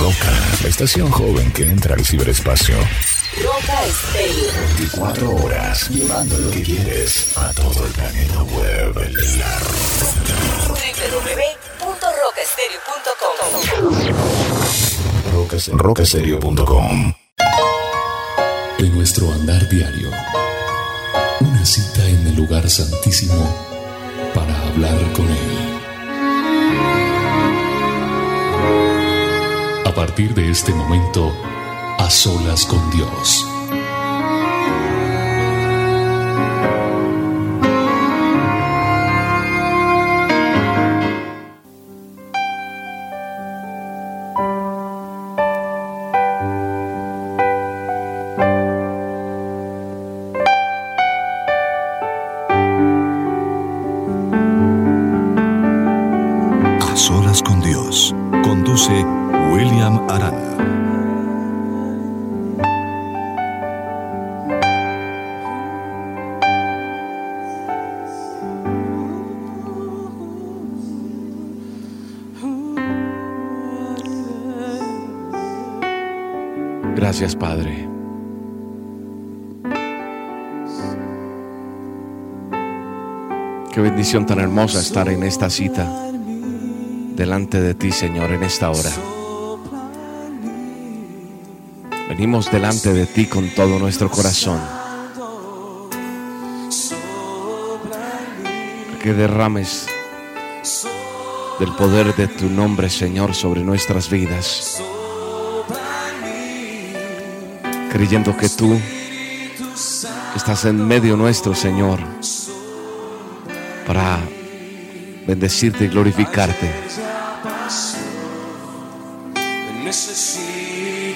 Roca, la estación joven que entra al ciberespacio. Roca Estéreo. 24 horas, llevando lo que quieres a todo el planeta web. La www.rocaestereo.com Rocaserio.com De nuestro andar diario. Una cita en el lugar santísimo para hablar con Él. A partir de este momento, a solas con Dios. A solas con Dios. Conduce William Arana. Gracias, Padre. Qué bendición tan hermosa estar en esta cita delante de ti, Señor, en esta hora. Venimos delante de ti con todo nuestro corazón. Que derrames del poder de tu nombre, Señor, sobre nuestras vidas. Creyendo que tú estás en medio nuestro, Señor, para bendecirte y glorificarte.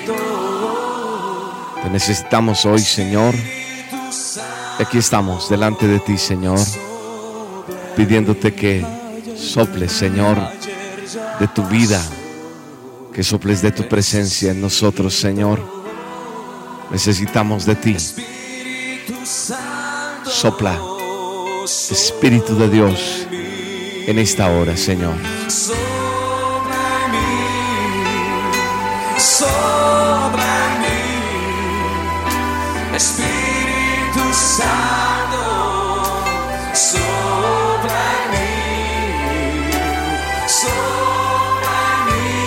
Te necesitamos hoy, Señor. Aquí estamos delante de ti, Señor, pidiéndote que soples, Señor, de tu vida, que soples de tu presencia en nosotros, Señor. Necesitamos de ti. Sopla, Espíritu de Dios, en esta hora, Señor. Espíritu Santo, sobra mí, sobra mí,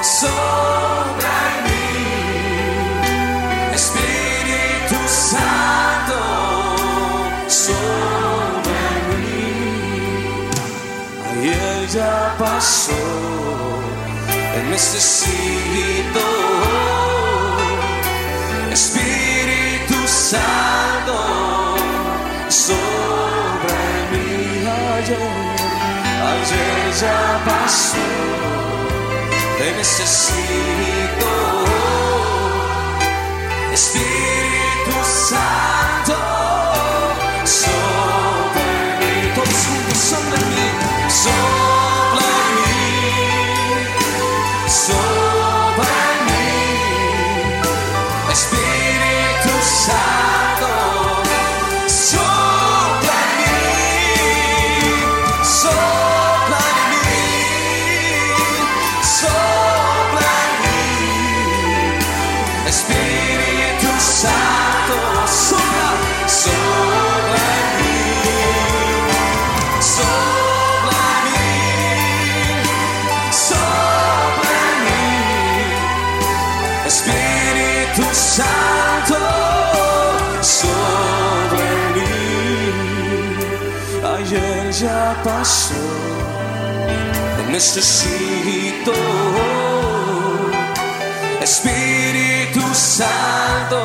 sobra mí, Espíritu Santo, sobra mí. Ayer ya pasó te necesito, Espíritu Santo, sobre mí ayer, ayer ya pasó, te necesito, Espíritu Santo, sobre mí, todos juntos sobre mí, sobre necesito, Espíritu Santo,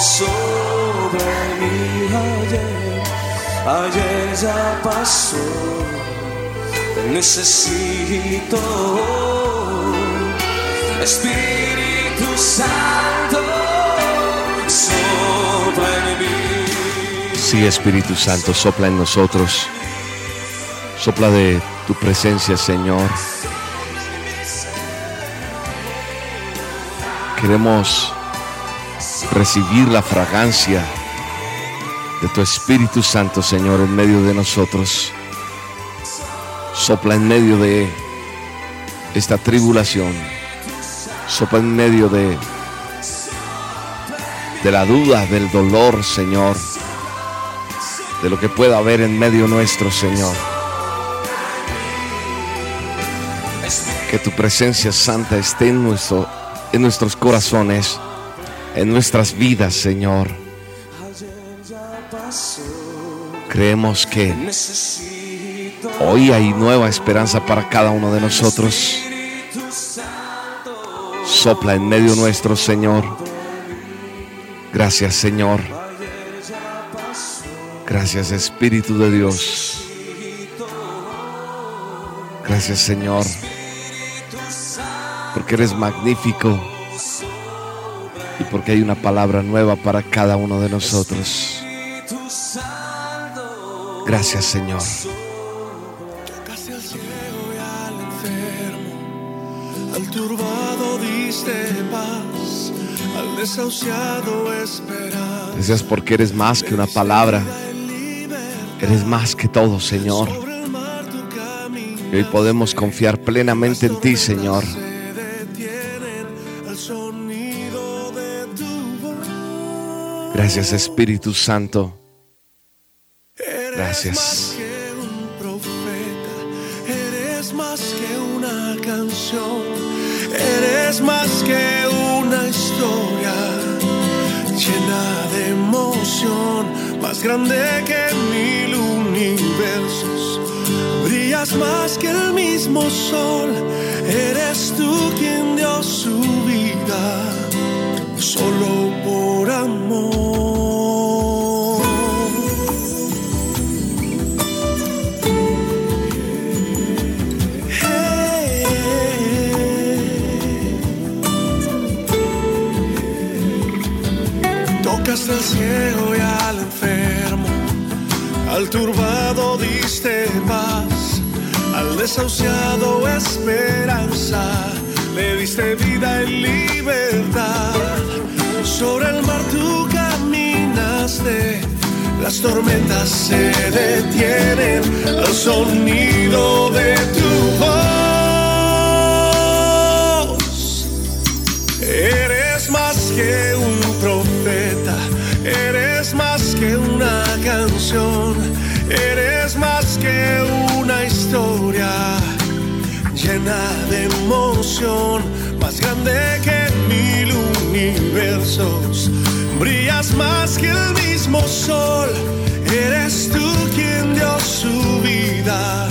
sobre mí. Ayer, ayer ya pasó necesito, Espíritu Santo, sobre mí. Sí, Espíritu Santo, sopla en nosotros. Sopla de tu presencia, Señor. Queremos recibir la fragancia de tu Espíritu Santo, Señor, en medio de nosotros. Sopla en medio de esta tribulación. Sopla en medio de, de la duda, del dolor, Señor. De lo que pueda haber en medio nuestro, Señor. Que tu presencia santa esté en, nuestro, en nuestros corazones, en nuestras vidas, Señor. Creemos que hoy hay nueva esperanza para cada uno de nosotros. Sopla en medio nuestro, Señor. Gracias, Señor. Gracias, Espíritu de Dios. Gracias, Señor. Porque eres magnífico. Y porque hay una palabra nueva para cada uno de nosotros. Gracias, Señor. Al turbado diste paz, desahuciado. Gracias porque eres más que una palabra. Eres más que todo, Señor. Y hoy podemos confiar plenamente en ti, Señor. Gracias, Espíritu Santo. Eres Gracias. más que un profeta, eres más que una canción, eres más que una historia llena de emoción, más grande que mil universos. Brillas más que el mismo sol, eres tú quien dio su vida solo por desahuciado esperanza, le diste vida y libertad. Sobre el mar tú caminaste, las tormentas se detienen. Al sonido de tu voz. Eres más que un profeta, eres más que una canción, eres más historia llena de emoción, más grande que mil universos. Brillas más que el mismo sol, eres tú quien dio su vida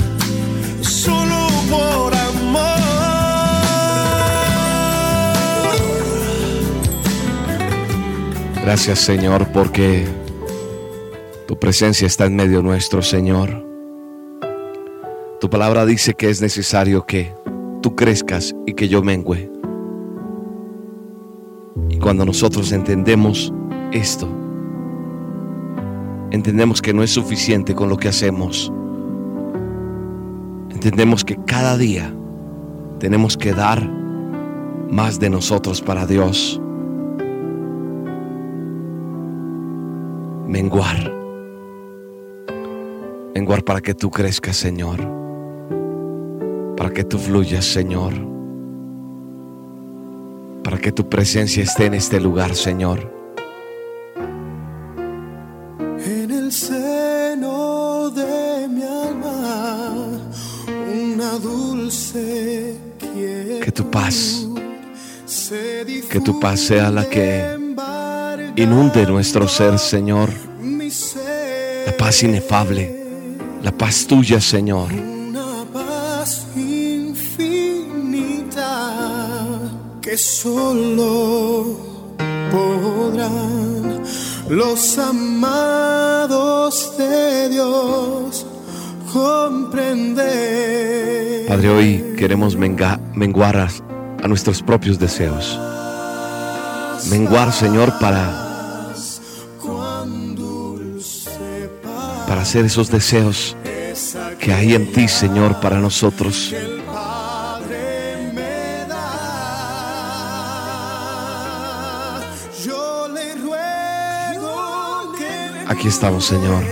solo por amor. Gracias, Señor, porque tu presencia está en medio nuestro, Señor. Tu palabra dice que es necesario que tú crezcas y que yo mengüe. Y cuando nosotros entendemos esto, entendemos que no es suficiente con lo que hacemos. Entendemos que cada día tenemos que dar más de nosotros para Dios. menguar. Menguar para que tú crezcas, Señor. Para que tú fluyas, Señor. Para que tu presencia esté en este lugar, Señor. En el seno de mi alma, una dulce quietud Que tu paz, que tu paz sea la que inunde nuestro ser, Señor. La paz inefable, la paz tuya, Señor. Solo podrán los amados de Dios comprender. Padre, hoy queremos menguar a, nuestros propios deseos. Menguar, Señor, para, para hacer esos deseos que hay en ti, Señor, para nosotros. Aquí estamos, Señor,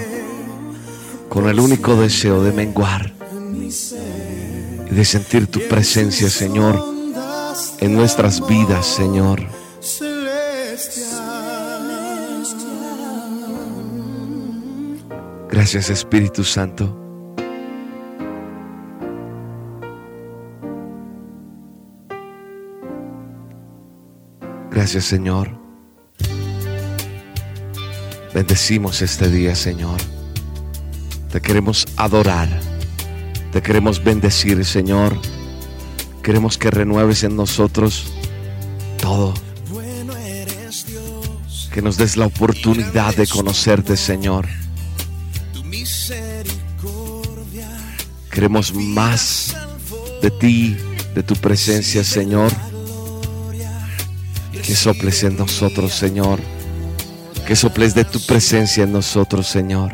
con el único deseo de menguar, y de sentir tu presencia, Señor, en nuestras vidas, Señor. Gracias, Espíritu Santo. Gracias, Señor. Bendecimos este día, Señor. Te queremos adorar. Te queremos bendecir, Señor. Queremos que renueves en nosotros todo. Que nos des la oportunidad de conocerte, Señor. Queremos más de ti, de tu presencia, Señor. Que soples en nosotros, Señor. Que soples de tu presencia en nosotros, Señor.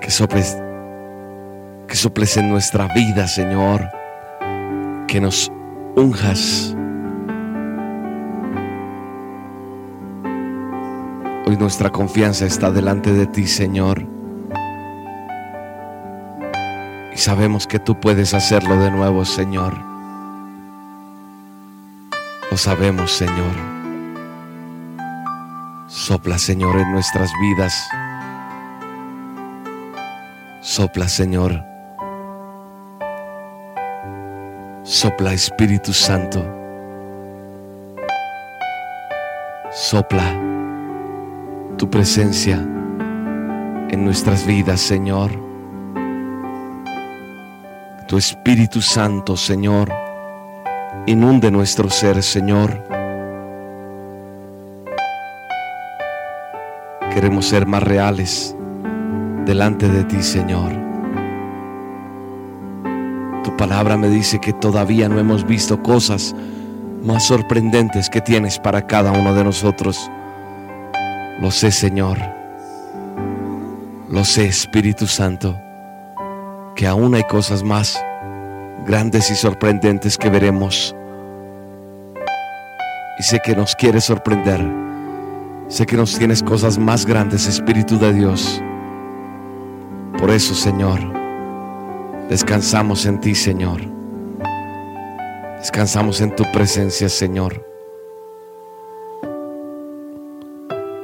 Que soples, que soples en nuestra vida, Señor. Que nos unjas. Hoy nuestra confianza está delante de ti, Señor. Y sabemos que tú puedes hacerlo de nuevo, Señor. Sabemos, Señor. Sopla, Señor, en nuestras vidas. Sopla, Señor. Sopla, Espíritu Santo. Sopla tu presencia en nuestras vidas, Señor. Tu Espíritu Santo, Señor, inunde nuestro ser, Señor. Queremos ser más reales delante de ti, Señor. Tu palabra me dice que todavía no hemos visto cosas más sorprendentes que tienes para cada uno de nosotros. Lo sé, Señor. Lo sé, Espíritu Santo, que aún hay cosas más grandes y sorprendentes que veremos. Y sé que nos quieres sorprender. Sé que nos tienes cosas más grandes, Espíritu de Dios. Por eso, Señor, descansamos en ti, Señor. Descansamos en tu presencia, Señor.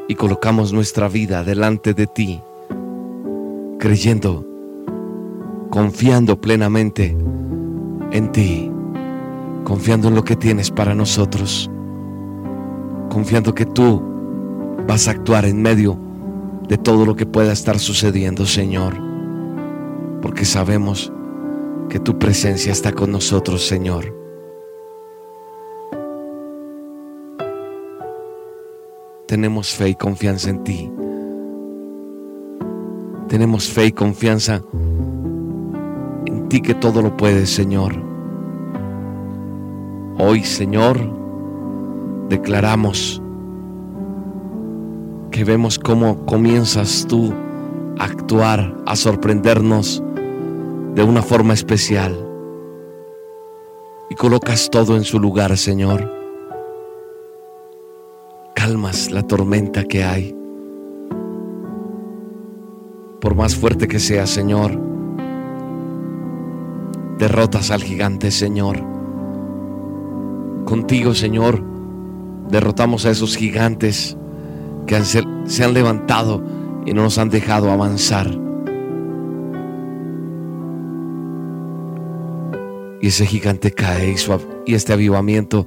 y colocamos nuestra vida delante de ti, creyendo, confiando plenamente en ti, confiando en lo que tienes para nosotros, confiando que tú vas a actuar en medio de todo lo que pueda estar sucediendo, Señor, porque sabemos que tu presencia está con nosotros, Señor. tenemos fe y confianza en ti. Tenemos fe y confianza en ti que todo lo puedes, Señor. Hoy, Señor, declaramos que vemos cómo comienzas tú a actuar, a sorprendernos de una forma especial. Y colocas todo en su lugar, Señor calmas la tormenta que hay. Por más fuerte que sea, Señor, derrotas al gigante, Señor. Contigo, Señor, derrotamos a esos gigantes que se han levantado y no nos han dejado avanzar. Y ese gigante cae y, y este avivamiento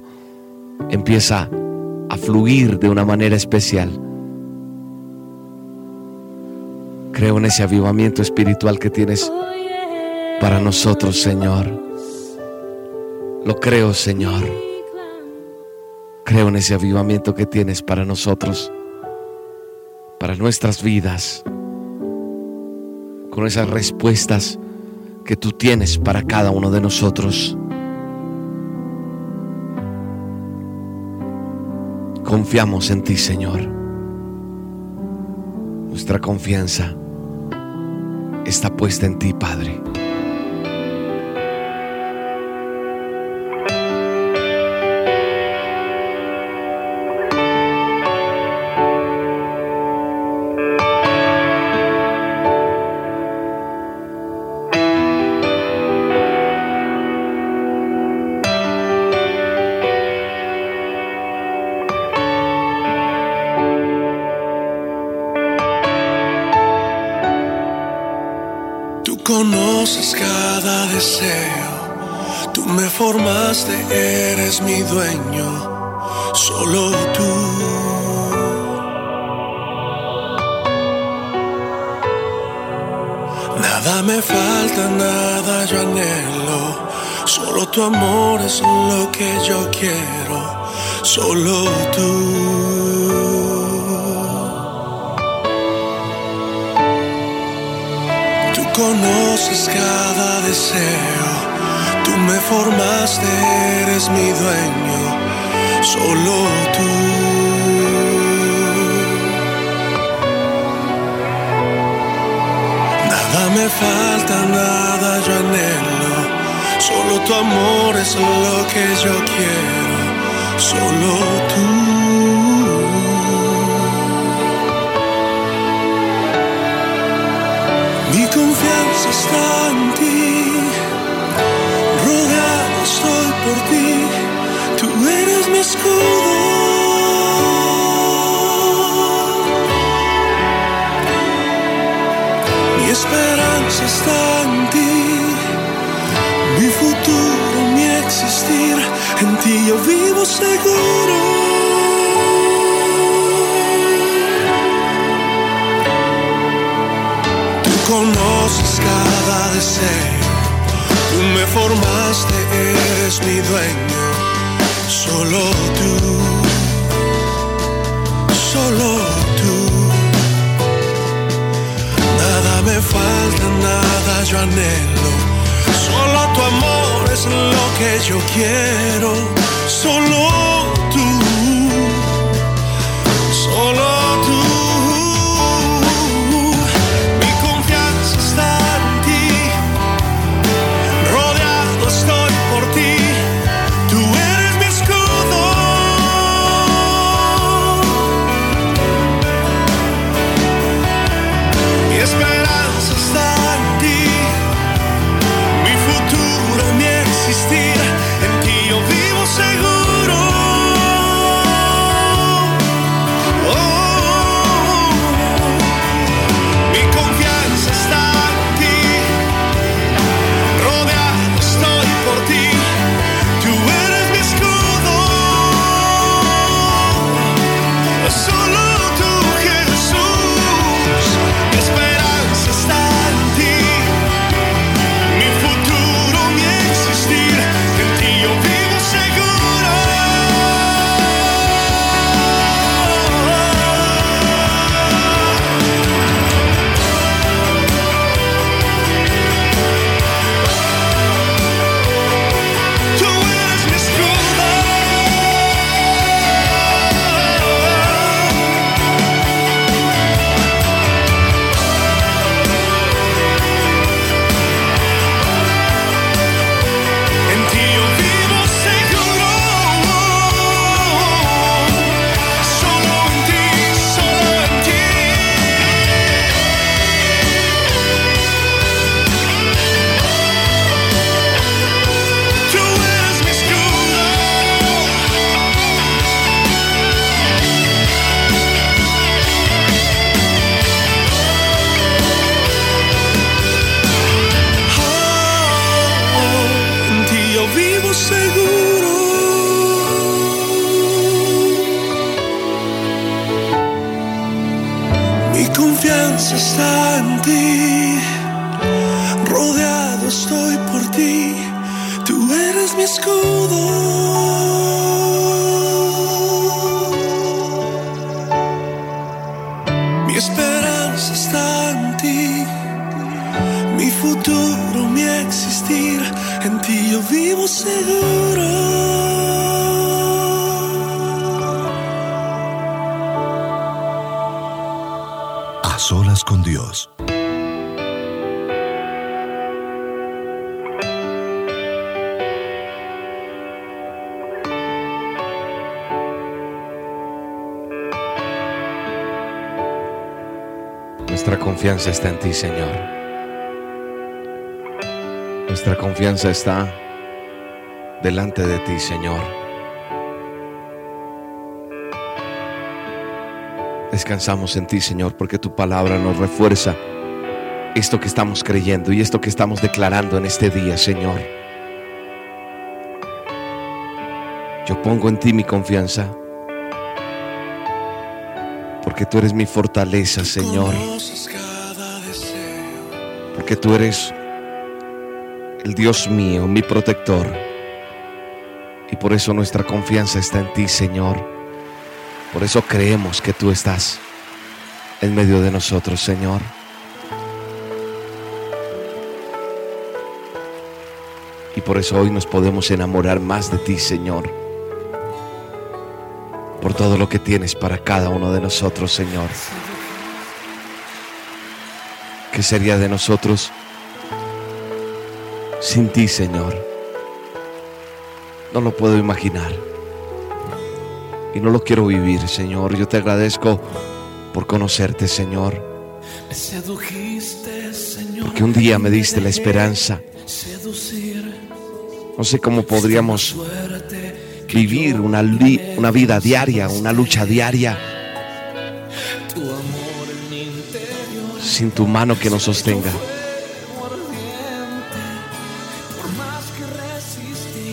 empieza a fluir de una manera especial. Creo en ese avivamiento espiritual que tienes para nosotros, Señor. Lo creo, Señor. Creo en ese avivamiento que tienes para nosotros, para nuestras vidas, con esas respuestas que tú tienes para cada uno de nosotros. Confiamos en ti, Señor. Nuestra confianza está puesta en ti, Padre. Conoces cada deseo, tú me formaste, eres mi dueño, solo tú. Nada me falta, nada yo anhelo, solo tu amor es lo que yo quiero, solo tú. Está en ti, rodeado estoy por ti, tú eres mi escudo. Mi esperanza está en ti, mi futuro, mi existir, en ti yo vivo seguro. Tú conoces deseo, tú me formaste, eres mi dueño, solo tú, solo tú. Nada me falta, nada yo anhelo, solo tu amor es lo que yo quiero, solo tú, Solas con Dios. Nuestra confianza está en ti, Señor. Nuestra confianza está delante de ti, Señor. Descansamos en ti, Señor, porque tu palabra nos refuerza esto que estamos creyendo y esto que estamos declarando en este día, Señor. Yo pongo en ti mi confianza, porque tú eres mi fortaleza, Señor, porque tú eres el Dios mío, mi protector. Y por eso nuestra confianza está en ti, Señor. Por eso creemos que tú estás en medio de nosotros, Señor. Y por eso hoy nos podemos enamorar más de ti, Señor. Por todo lo que tienes para cada uno de nosotros, Señor. ¿Qué sería de nosotros sin ti, Señor? No lo puedo imaginar. Y no lo quiero vivir, Señor. Yo te agradezco por conocerte, Señor. Me sedujiste, Señor. Porque un día me diste la esperanza. No sé cómo podríamos vivir una, vida diaria, una lucha diaria, sin tu mano que nos sostenga.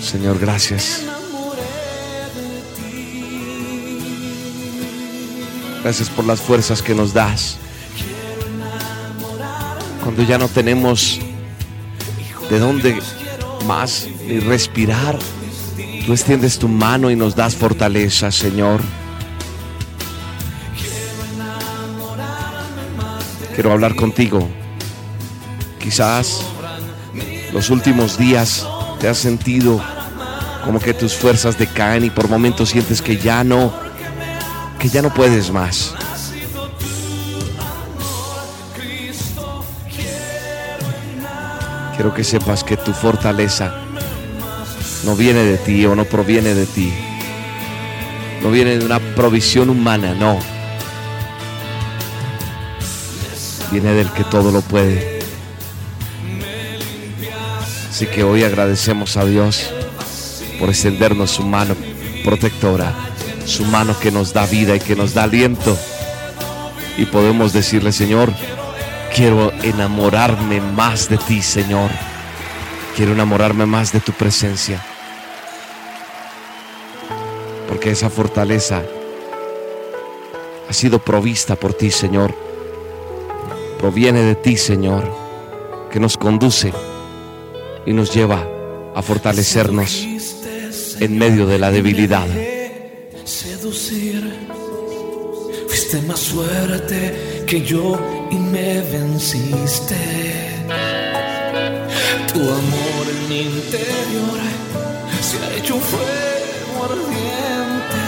Señor, gracias. Gracias por las fuerzas que nos das. Cuando ya no tenemos de dónde más respirar, tú extiendes tu mano y nos das fortaleza, Señor. Quiero hablar contigo. Quizás los últimos días te has sentido como que tus fuerzas decaen y por momentos sientes que ya no que ya no puedes más. Quiero que sepas que tu fortaleza no viene de ti o no proviene de ti. No viene de una provisión humana, no. Viene del que todo lo puede. Así que hoy agradecemos a Dios por extendernos su mano protectora, su mano que nos da vida y que nos da aliento. Y podemos decirle, Señor, quiero enamorarme más de ti, Señor. Quiero enamorarme más de tu presencia. Porque esa fortaleza ha sido provista por ti, Señor. Proviene de ti, Señor, que nos conduce y nos lleva a fortalecernos en medio de la debilidad. Fuiste más fuerte que yo y me venciste. Tu amor en mi interior se ha hecho un fuego ardiente.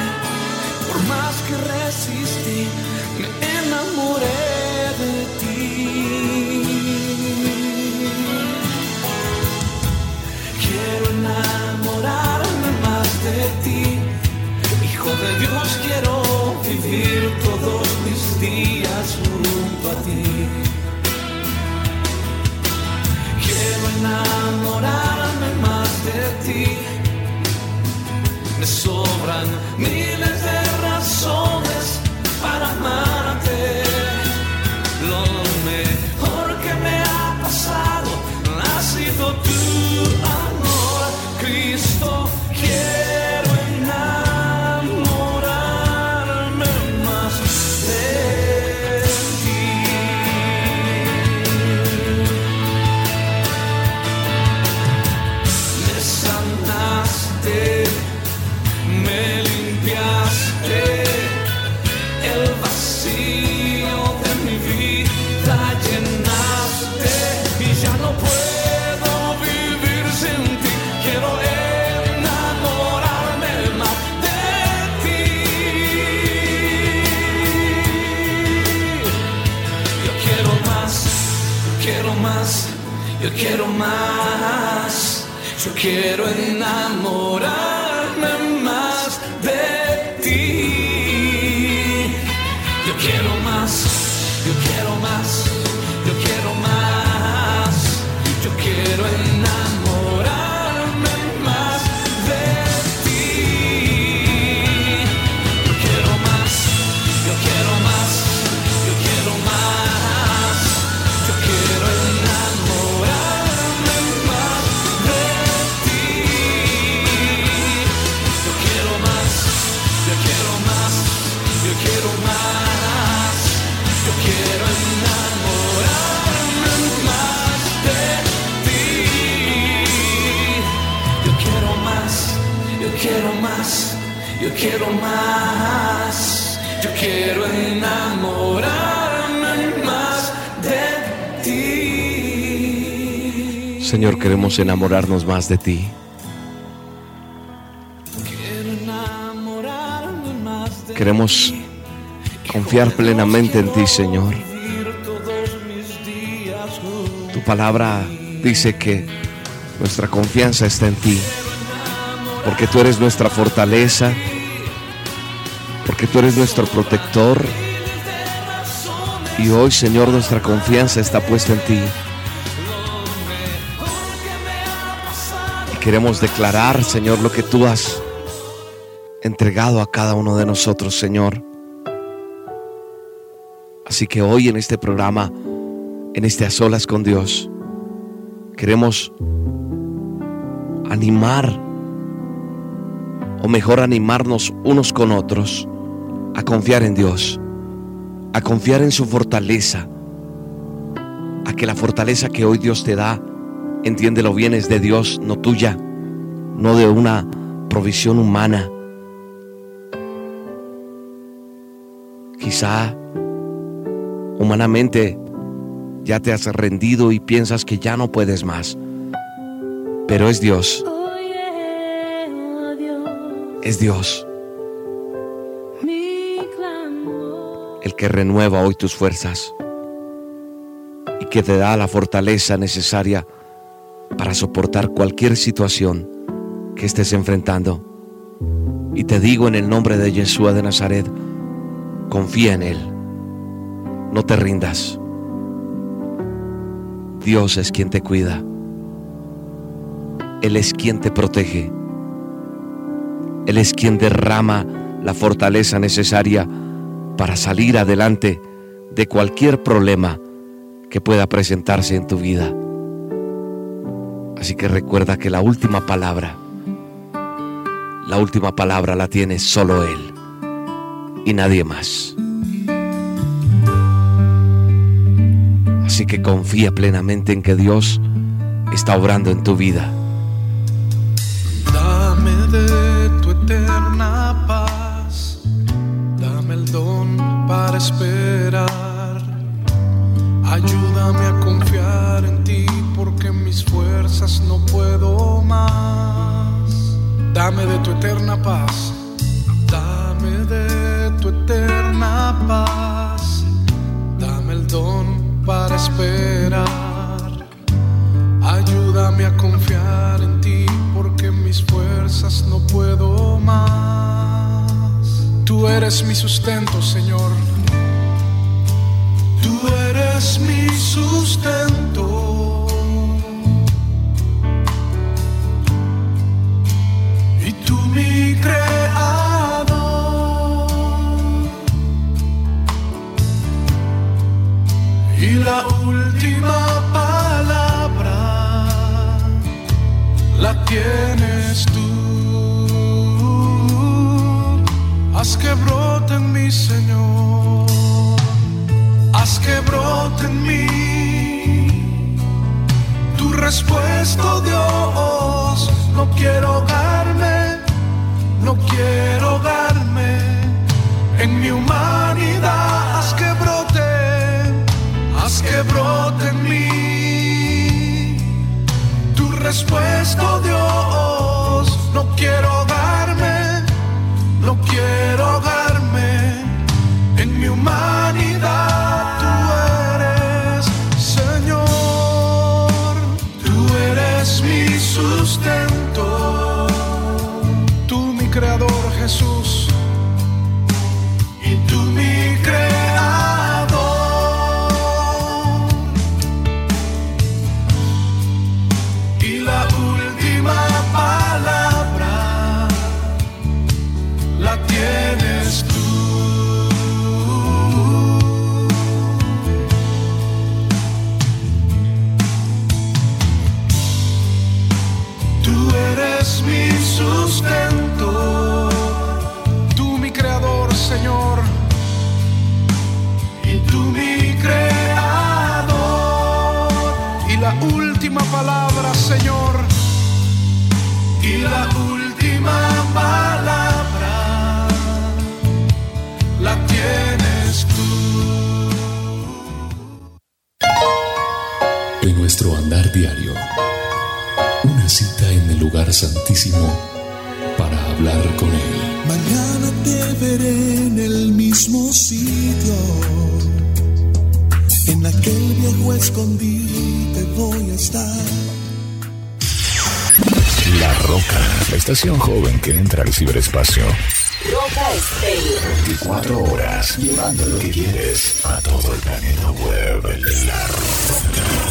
Por más que resistí, me enamoré de ti. Quiero enamorarme más de ti. De Dios, quiero vivir todos mis días junto a ti. Quiero enamorarme más de ti. Me sobran miles de razones para amarte. Quiero más. Yo quiero enamorarme quiero más, yo quiero enamorarme más de ti. Señor, queremos enamorarnos más de ti. Queremos confiar plenamente en ti, Señor. Tu palabra dice que nuestra confianza está en ti, porque tú eres nuestra fortaleza, porque tú eres nuestro protector. Y hoy, Señor, nuestra confianza está puesta en ti. Y queremos declarar, Señor, lo que tú has entregado a cada uno de nosotros, Señor. Así que hoy en este programa, en este A Solas con Dios, queremos animar, o mejor animarnos unos con otros, a confiar en Dios, a confiar en su fortaleza, a que la fortaleza que hoy Dios te da, entiéndelo bien, es de Dios, no tuya, no de una provisión humana. Quizá humanamente ya te has rendido y piensas que ya no puedes más. Pero es Dios, es Dios que renueva hoy tus fuerzas y que te da la fortaleza necesaria para soportar cualquier situación que estés enfrentando. Y te digo en el nombre de Yeshua de Nazaret, confía en Él, no te rindas. Dios es quien te cuida. Él es quien te protege. Él es quien derrama la fortaleza necesaria para salir adelante de cualquier problema que pueda presentarse en tu vida. Así que recuerda que la última palabra, la última palabra la tiene solo Él y nadie más. Así que confía plenamente en que Dios está obrando en tu vida. Esperar. Ayúdame a confiar en ti porque mis fuerzas no puedo más. Dame de tu eterna paz, dame de tu eterna paz, eres mi sustento, Señor. Tú eres mi sustento. Y tú mi creador. Y la última palabra la tienes Haz que brote en mí, Señor. Haz que brote en mí tu respuesta, Dios. No quiero ahogarme, no quiero ahogarme en mi humanidad. Haz que brote, haz que brote en mí tu respuesta, Dios. No quiero no quiero ahogarme en mi humanidad. Tú eres, Señor, tú eres mi sustento. Tú mi creador, Jesús. Palabra, Señor, y la última palabra la tienes tú. En nuestro andar diario, una cita en el lugar santísimo para hablar con Él. Mañana te veré en el mismo sitio. En aquel viejo escondite voy a estar. La Roca, la estación joven que entra al ciberespacio. Roca Estéreo. 24 horas, llevando lo que quieres a todo el planeta web. La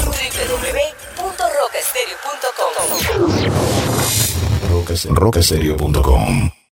www.rocaestereo.com Roca, rocaserio.com